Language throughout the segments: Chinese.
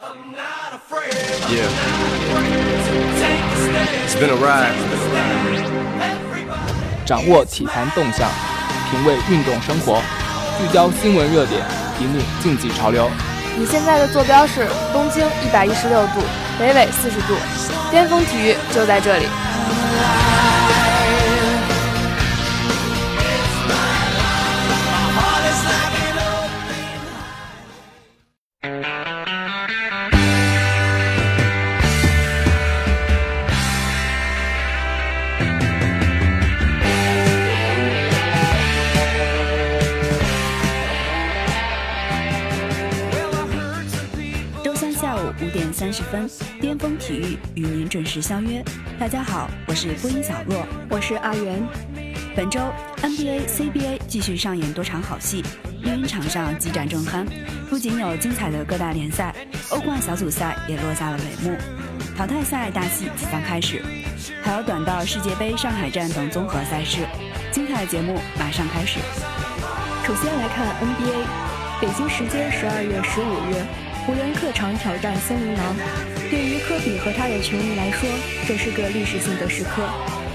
Yeah. It's been a ride. 掌握体坛动向，品味运动生活，聚焦新闻热点，引领竞技潮流。你现在的坐标是东经一百一十六度，北纬四十度，巅峰体育就在这里。三十分，巅峰体育与您准时相约。大家好，我是播音小洛，我是阿元。本周 NBA、CBA 继续上演多场好戏，绿茵场上激战正酣。不仅有精彩的各大联赛，欧冠小组赛也落下了帷幕，淘汰赛大戏即将开始，还有短道世界杯上海站等综合赛事。精彩的节目马上开始。首先来看 NBA，北京时间十二月十五日。湖人客场挑战森林狼，对于科比和他的球迷来说，这是个历史性的时刻。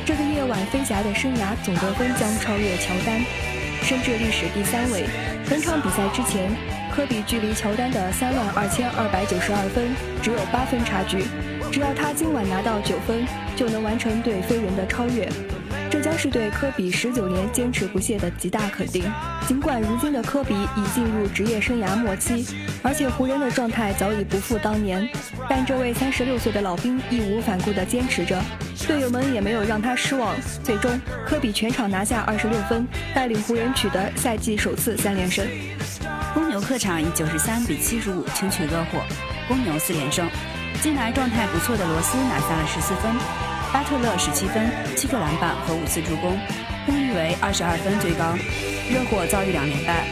这个夜晚，飞侠的生涯总得分将超越乔丹，升至历史第三位。本场比赛之前，科比距离乔丹的三万二千二百九十二分只有八分差距，只要他今晚拿到九分，就能完成对飞人的超越。将是对科比十九年坚持不懈的极大肯定。尽管如今的科比已进入职业生涯末期，而且湖人的状态早已不复当年，但这位三十六岁的老兵义无反顾地坚持着，队友们也没有让他失望。最终，科比全场拿下二十六分，带领湖人取得赛季首次三连胜。公牛客场以九十三比七十五轻取热火，公牛四连胜。近来状态不错的罗斯拿下了十四分。巴特勒十七分、七个篮板和五次助攻，功率为二十二分最高。热火遭遇两连败，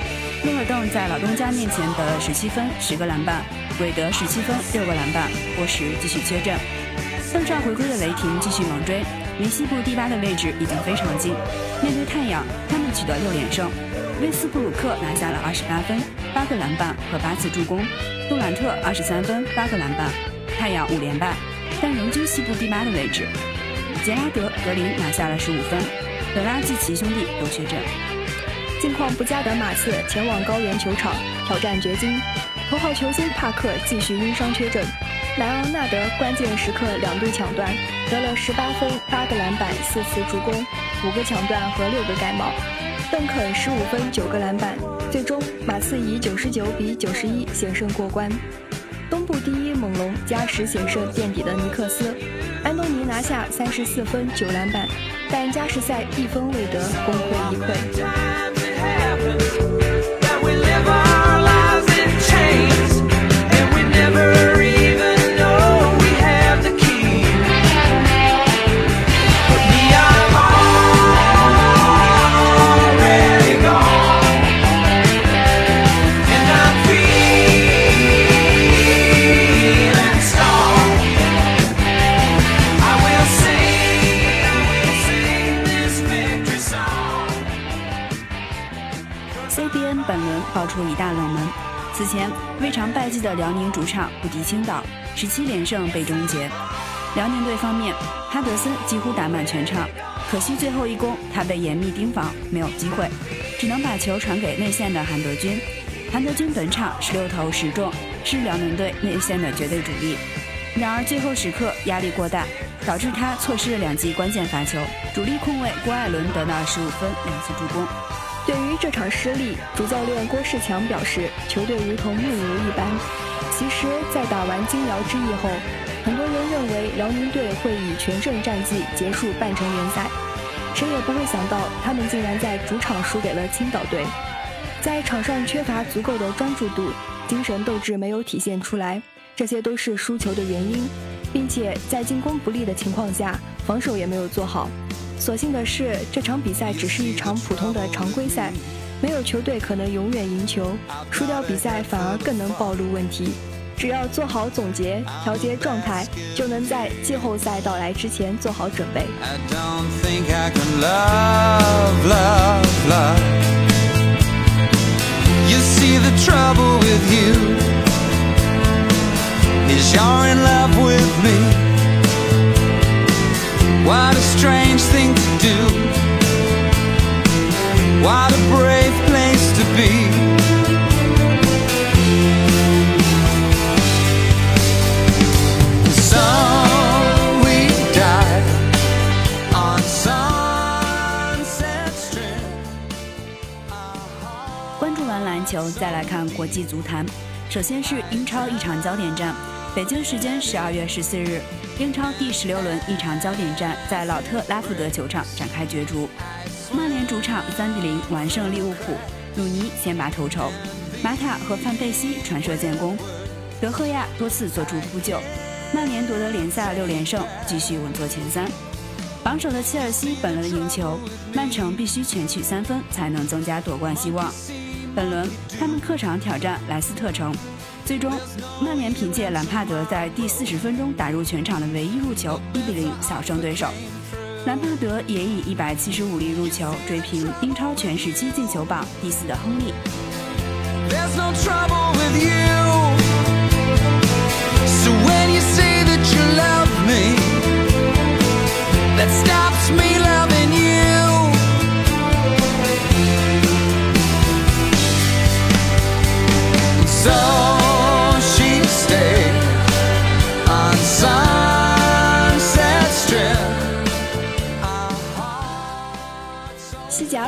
勒尔邓在老东家面前得了十七分、十个篮板，韦德十七分、六个篮板，波什继续缺阵。邓少回归的雷霆继续猛追，离西部第八的位置已经非常近。面对太阳，他们取得六连胜。威斯布鲁克拿下了二十八分、八个篮板和八次助攻，杜兰特二十三分、八个篮板。太阳五连败，但仍居西部第八的位置。杰拉德·格林拿下了十五分，德拉季奇兄弟都缺阵。近况不佳的马刺前往高原球场挑战掘金，头号球星帕克继续因伤缺阵，莱昂纳德关键时刻两度抢断，得了十八分、八个篮板、四次助攻、五个抢断和六个盖帽。邓肯十五分、九个篮板，最终马刺以九十九比九十一险胜过关。东部第一猛龙加时险胜垫底的尼克斯，安东尼拿下三十四分九篮板，但加时赛一分未得，功亏一篑。十七连胜被终结。辽宁队方面，哈德森几乎打满全场，可惜最后一攻他被严密盯防，没有机会，只能把球传给内线的韩德君。韩德君本场十六投十中，是辽宁队内线的绝对主力。然而最后时刻压力过大，导致他错失了两记关键罚球。主力控卫郭艾伦得到十五分两次助攻。对于这场失利，主教练郭士强表示，球队如同梦游一般。其实，在打完金辽之役后，很多人认为辽宁队会以全胜战绩结束半程联赛，谁也不会想到他们竟然在主场输给了青岛队。在场上缺乏足够的专注度，精神斗志没有体现出来，这些都是输球的原因，并且在进攻不利的情况下，防守也没有做好。所幸的是，这场比赛只是一场普通的常规赛，没有球队可能永远赢球，输掉比赛反而更能暴露问题。只要做好总结、调节状态，就能在季后赛到来之前做好准备。Why a strange thing to do. What a brave place to be. So we died on Sunset Strip. 关注完篮球，再来看国际足坛。首先是英超一场焦点战，北京时间十二月十四日，英超第十六轮一场焦点战在老特拉福德球场展开角逐。曼联主场三比零完胜利物浦，鲁尼先拔头筹，马塔和范佩西传射建功，德赫亚多次做出扑救，曼联夺得联赛六连胜，继续稳坐前三。榜首的切尔西本轮赢球，曼城必须全取三分才能增加夺冠希望。本轮他们客场挑战莱斯特城，最终曼联凭借兰帕德在第四十分钟打入全场的唯一入球，一比零小胜对手。兰帕德也以一百七十五粒入球追平英超全时期进球榜第四的亨利。There's no trouble with you. So when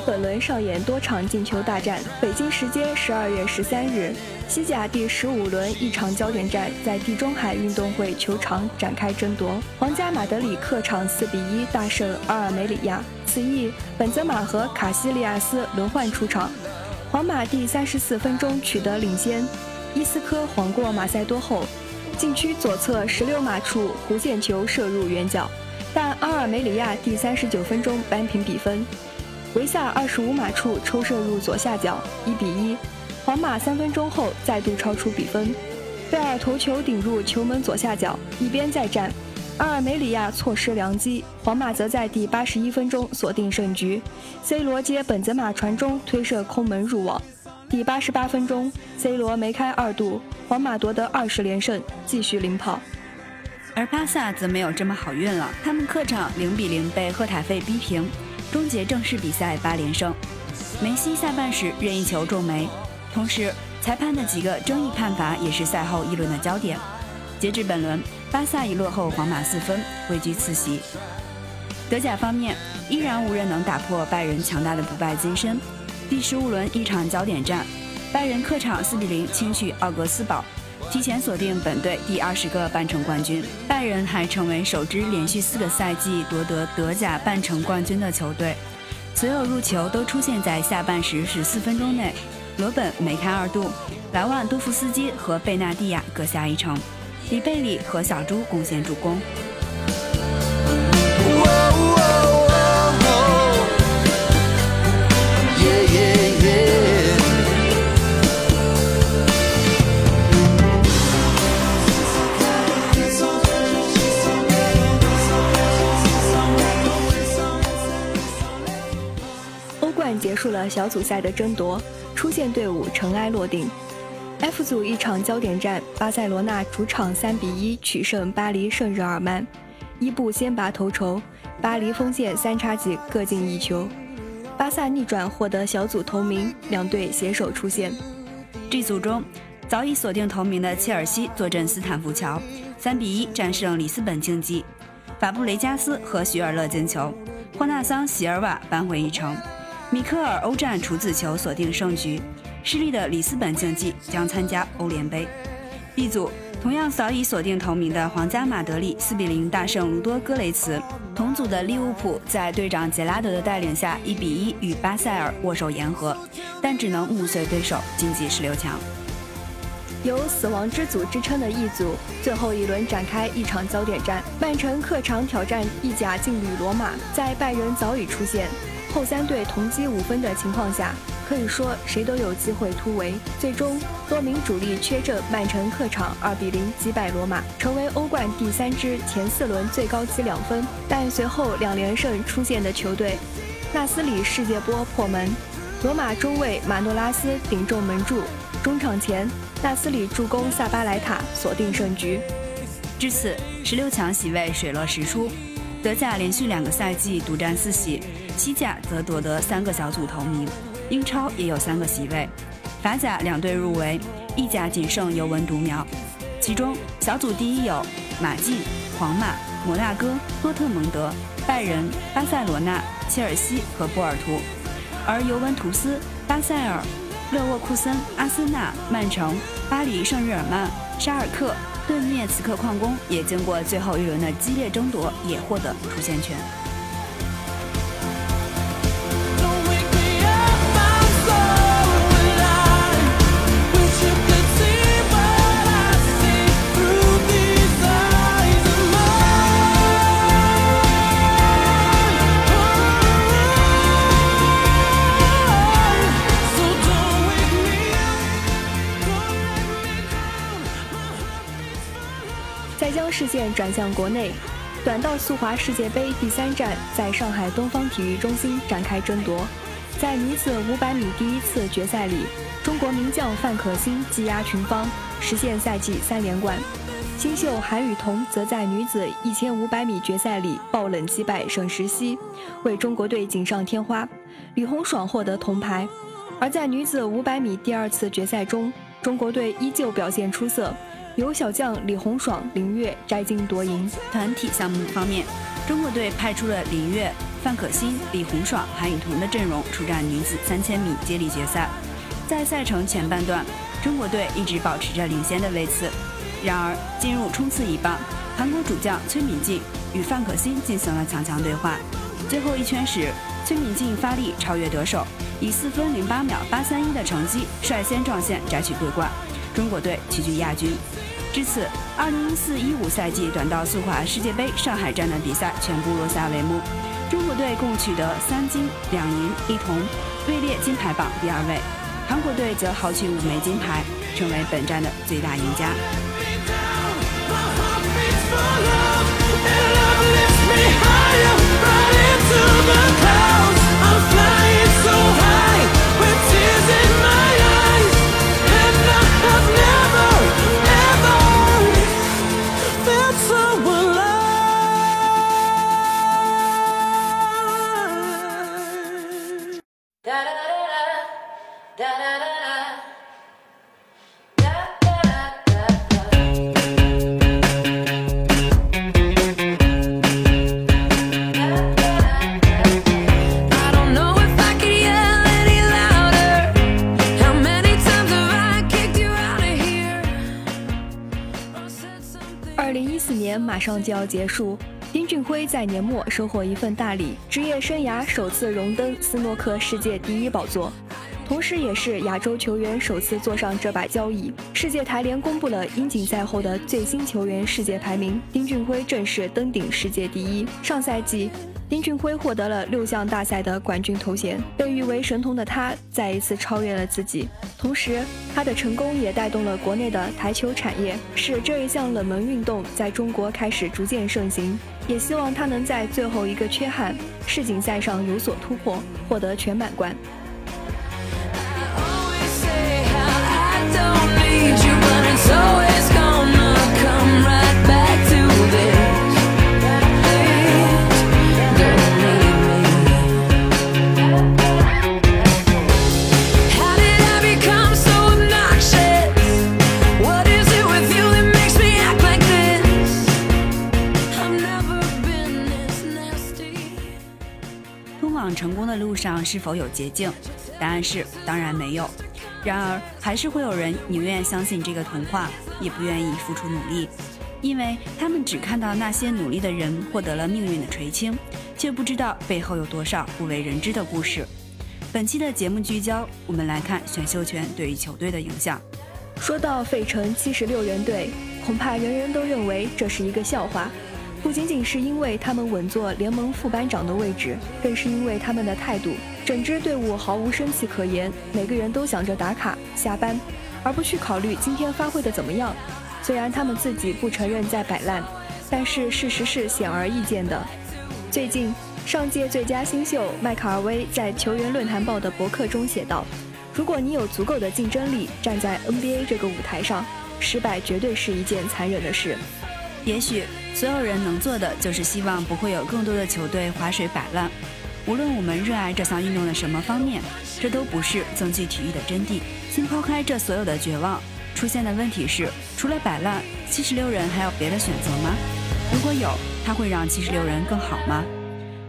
本轮上演多场进球大战。北京时间十二月十三日，西甲第十五轮一场焦点战在地中海运动会球场展开争夺。皇家马德里客场四比一大胜阿尔梅里亚，此役本泽马和卡西利亚斯轮换出场。皇马第三十四分钟取得领先，伊斯科晃过马塞多后，禁区左侧十六码处弧线球射入远角，但阿尔梅里亚第三十九分钟扳平比分。维萨二十五码处抽射入左下角，一比一。皇马三分钟后再度超出比分，贝尔头球顶入球门左下角，一边再战。阿尔梅里亚错失良机，皇马则在第八十一分钟锁定胜局。C 罗接本泽马传中推射空门入网。第八十八分钟，C 罗梅开二度，皇马夺得二十连胜，继续领跑。而巴萨则没有这么好运了，他们客场零比零被赫塔费逼平，终结正式比赛八连胜。梅西下半时任意球中梅，同时裁判的几个争议判罚也是赛后议论的焦点。截至本轮，巴萨已落后皇马四分，位居次席。德甲方面，依然无人能打破拜仁强大的不败金身。第十五轮一场焦点战，拜仁客场四比零轻取奥格斯堡，提前锁定本队第二十个半程冠军。拜仁还成为首支连续四个赛季夺得德甲半程冠军的球队。所有入球都出现在下半时十四分钟内，罗本梅开二度，莱万多夫斯基和贝纳蒂亚各下一城，里贝里和小猪贡献助攻。束了小组赛的争夺，出线队伍尘埃落定。F 组一场焦点战，巴塞罗那主场三比一取胜巴黎圣日耳曼，伊布先拔头筹，巴黎锋线三叉戟各进一球，巴萨逆转获得小组头名，两队携手出线。G 组中，早已锁定头名的切尔西坐镇斯坦福桥，三比一战胜里斯本竞技，法布雷加斯和许尔勒进球，霍纳桑席尔瓦扳回一城，米克尔欧战处子球锁定胜局。失利的里斯本竞技将参加欧联杯。B 组同样早已锁定头名的皇家马德里4比0大胜卢多戈雷茨，同组的利物浦在队长杰拉德的带领下1比1与巴塞尔握手言和，但只能目碎对手晋级十六强。有“死亡之组”之称的 E 组，最后一轮展开一场焦点战，曼城客场挑战意甲劲旅罗马。在拜仁早已出现，后三队同积五分的情况下，可以说谁都有机会突围。最终，多名主力缺阵，曼城客场2比0击败罗马，成为欧冠第三支前四轮最高积两分，但随后两连胜出现的球队，纳斯里世界波破门，罗马中卫马诺拉斯顶中门柱，中场前。纳斯里助攻萨巴莱塔锁定胜局。至此，十六强席位水落石出。德甲连续两个赛季独占四席，西甲则夺得三个小组头名，英超也有三个席位。法甲两队入围，意甲仅剩尤文独苗。其中小组第一有马竞、皇马、摩纳哥、多特蒙德、拜仁、巴塞罗那、切尔西和波尔图，而尤文图斯、巴塞尔、勒沃库森、阿森纳、曼城、巴黎圣日耳曼、沙尔克。顿涅茨克矿工也经过最后一轮的激烈争夺，也获得出线权。视线转向国内，短道速滑世界杯第三站在上海东方体育中心展开争夺。在女子500米第一次决赛里，中国名将范可新技压群芳，实现赛季三连冠。新秀韩雨桐则在女子1500米决赛里爆冷击败沈石溪，为中国队锦上添花。李红爽获得铜牌。而在女子500米第二次决赛中，中国队依旧表现出色。由小将李红爽、林月摘金夺银。团体项目方面，中国队派出了林月、范可新、李红爽、韩雨桐的阵容出战女子三千米接力决赛。在赛程前半段，中国队一直保持着领先的位次。然而，进入冲刺一半，韩国主将崔敏静与范可新进行了强强对话。最后一圈时，崔敏静发力超越得手，以4分08秒831的成绩率先撞线摘取桂冠。中国队齐聚亚军。至此，2014-15赛季短道速滑世界杯上海站的比赛全部落下帷幕。中国队共取得三金两银一铜，位列金牌榜第二位。韩国队则豪取五枚金牌，成为本站的最大赢家。马上就要结束，丁俊晖在年末收获一份大礼，职业生涯首次荣登斯诺克世界第一宝座，同时也是亚洲球员首次坐上这把交椅。世界台联公布了英锦赛后的最新球员世界排名，丁俊晖正式登顶世界第一。上赛季。丁俊晖获得了六项大赛的冠军头衔，被誉为神童的他再一次超越了自己。同时，他的成功也带动了国内的台球产业，使这一项冷门运动在中国开始逐渐盛行。也希望他能在最后一个缺憾世锦赛上有所突破，获得全满贯。成功的路上是否有捷径？答案是当然没有。然而，还是会有人宁愿相信这个童话，也不愿意付出努力，因为他们只看到那些努力的人获得了命运的垂青，却不知道背后有多少不为人知的故事。本期的节目聚焦，我们来看选秀权对于球队的影响。说到费城七十六人队，恐怕人人都认为这是一个笑话。不仅仅是因为他们稳坐联盟副班长的位置，更是因为他们的态度。整支队伍毫无生气可言，每个人都想着打卡下班，而不去考虑今天发挥的怎么样。虽然他们自己不承认在摆烂，但是事实是显而易见的。最近，上届最佳新秀麦卡尔威在球员论坛报的博客中写道：“如果你有足够的竞争力，站在 NBA 这个舞台上，失败绝对是一件残忍的事。”也许所有人能做的就是希望不会有更多的球队划水摆烂。无论我们热爱这项运动的什么方面，这都不是增进体育的真谛。先抛开这所有的绝望，出现的问题是：除了摆烂，七十六人还有别的选择吗？如果有，他会让七十六人更好吗？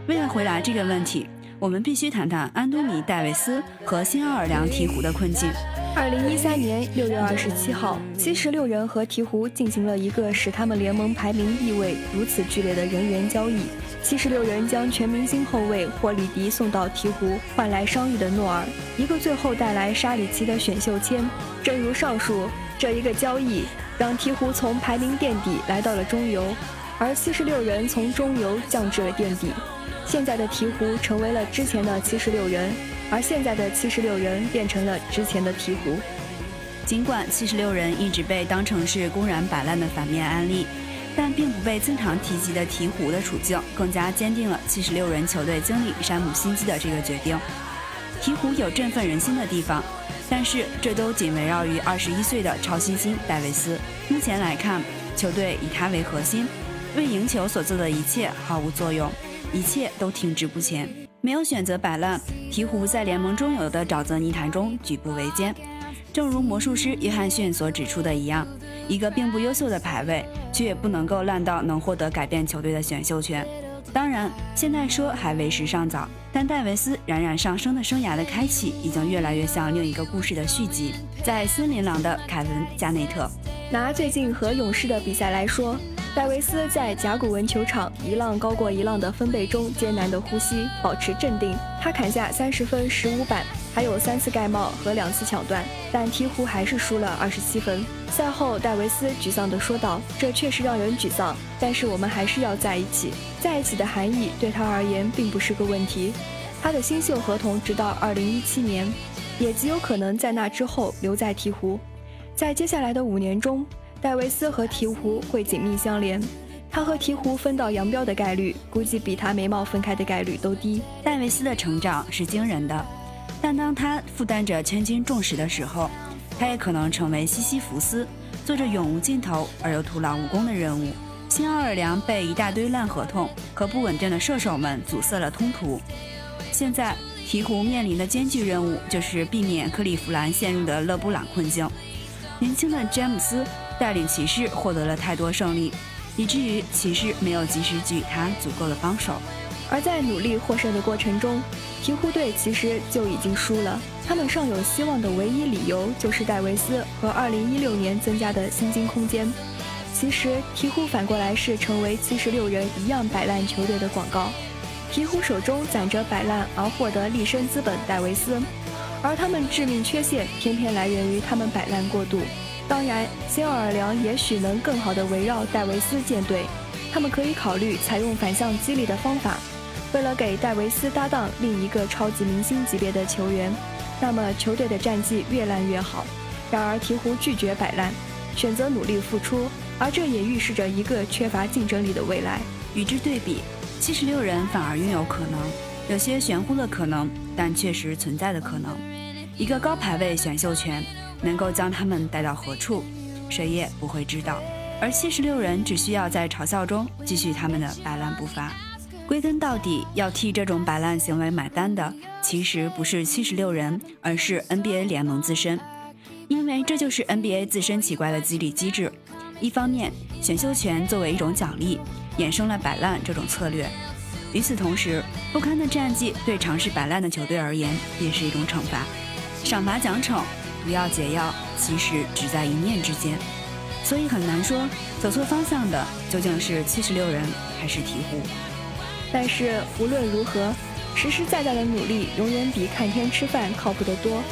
为了回答这个问题，我们必须谈谈安东尼·戴维斯和新奥尔良鹈鹕的困境。二零一三年六月二十七号，七十六人和鹈鹕进行了一个使他们联盟排名地位如此剧烈的人员交易。七十六人将全明星后卫霍里迪送到鹈鹕，换来伤愈的诺尔，一个最后带来沙里奇的选秀签。正如上述，这一个交易让鹈鹕从排名垫底来到了中游，而七十六人从中游降至了垫底。现在的鹈鹕成为了之前的七十六人。而现在的七十六人变成了之前的鹈鹕。尽管七十六人一直被当成是公然摆烂的反面案例，但并不被经常提及的鹈鹕的处境，更加坚定了七十六人球队经理山姆辛基的这个决定。鹈鹕有振奋人心的地方，但是这都仅围绕于二十一岁的超新星戴维斯。目前来看，球队以他为核心，为赢球所做的一切毫无作用，一切都停滞不前。没有选择摆烂，鹈鹕在联盟中游的沼泽泥潭中举步维艰。正如魔术师约翰逊所指出的一样，一个并不优秀的排位，却也不能够烂到能获得改变球队的选秀权。当然，现在说还为时尚早，但戴维斯冉冉上升的生涯的开启，已经越来越像另一个故事的续集。在森林狼的凯文·加内特，拿最近和勇士的比赛来说。戴维斯在甲骨文球场一浪高过一浪的分贝中艰难的呼吸，保持镇定。他砍下三十分、十五板，还有三次盖帽和两次抢断，但鹈鹕还是输了二十七分。赛后，戴维斯沮丧地说道：“这确实让人沮丧，但是我们还是要在一起。在一起的含义对他而言并不是个问题。他的新秀合同直到二零一七年，也极有可能在那之后留在鹈鹕。在接下来的五年中。”戴维斯和鹈鹕会紧密相连，他和鹈鹕分道扬镳的概率，估计比他眉毛分开的概率都低。戴维斯的成长是惊人的，但当他负担着千斤重石的时候，他也可能成为西西弗斯，做着永无尽头而又徒劳无功的任务。新奥尔良被一大堆烂合同和不稳定的射手们阻塞了通途，现在鹈鹕面临的艰巨任务就是避免克利夫兰陷入的勒布朗困境。年轻的詹姆斯。带领骑士获得了太多胜利，以至于骑士没有及时给予他足够的帮手。而在努力获胜的过程中，鹈鹕队其实就已经输了。他们尚有希望的唯一理由就是戴维斯和2016年增加的薪金空间。其实鹈鹕反过来是成为76人一样摆烂球队的广告。鹈鹕手中攒着摆烂而获得立身资本戴维斯，而他们致命缺陷偏偏来源于他们摆烂过度。当然，新奥尔良也许能更好地围绕戴维斯建队，他们可以考虑采用反向激励的方法。为了给戴维斯搭档另一个超级明星级别的球员，那么球队的战绩越烂越好。然而鹈鹕拒绝摆烂，选择努力付出，而这也预示着一个缺乏竞争力的未来。与之对比，七十六人反而拥有可能，有些玄乎的可能，但确实存在的可能。一个高排位选秀权。能够将他们带到何处，谁也不会知道。而七十六人只需要在嘲笑中继续他们的摆烂步伐。归根到底，要替这种摆烂行为买单的，其实不是七十六人，而是 NBA 联盟自身。因为这就是 NBA 自身奇怪的激励机制。一方面，选秀权作为一种奖励，衍生了摆烂这种策略；与此同时，不堪的战绩对尝试摆烂的球队而言，也是一种惩罚。赏罚奖惩。不要解药，其实只在一念之间，所以很难说走错方向的究竟是七十六人还是鹈鹕。但是无论如何，实实在在的努力永远比看天吃饭靠谱得多。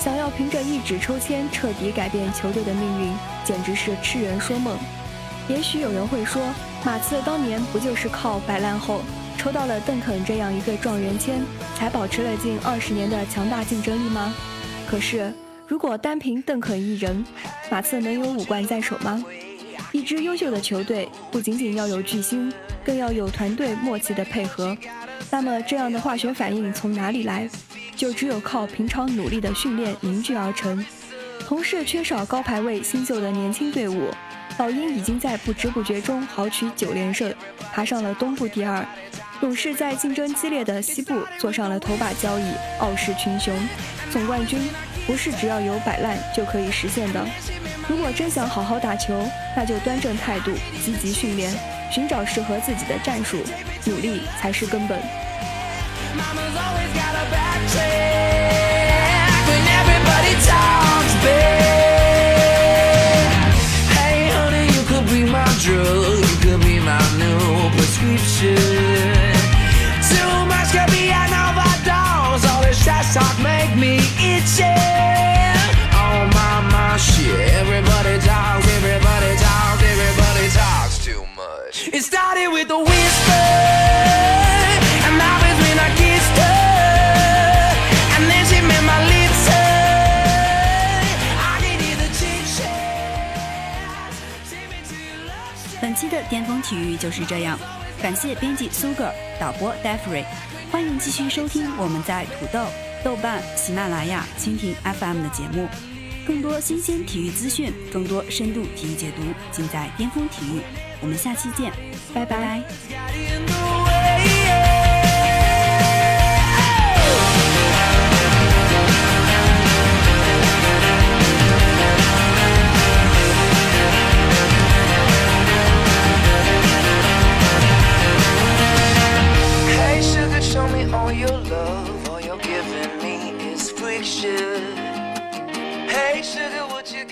想要凭着一纸抽签彻底改变球队的命运，简直是痴人说梦。也许有人会说，马刺当年不就是靠摆烂后抽到了邓肯这样一个状元签，才保持了近二十年的强大竞争力吗？可是。如果单凭邓肯一人，马刺能有五冠在手吗？一支优秀的球队不仅仅要有巨星，更要有团队默契的配合。那么这样的化学反应从哪里来？就只有靠平常努力的训练凝聚而成。同是缺少高排位新秀的年轻队伍，老鹰已经在不知不觉中豪取九连胜，爬上了东部第二。勇士在竞争激烈的西部坐上了头把交椅，傲视群雄。总冠军不是只要有摆烂就可以实现的。如果真想好好打球，那就端正态度，积极训练，寻找适合自己的战术，努力才是根本。本巅峰体育就是这样，感谢编辑苏格，导播 d e f r y 欢迎继续收听我们在土豆、豆瓣、喜马拉雅、蜻蜓 FM 的节目，更多新鲜体育资讯，更多深度体育解读，尽在巅峰体育。我们下期见，拜拜。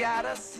caras.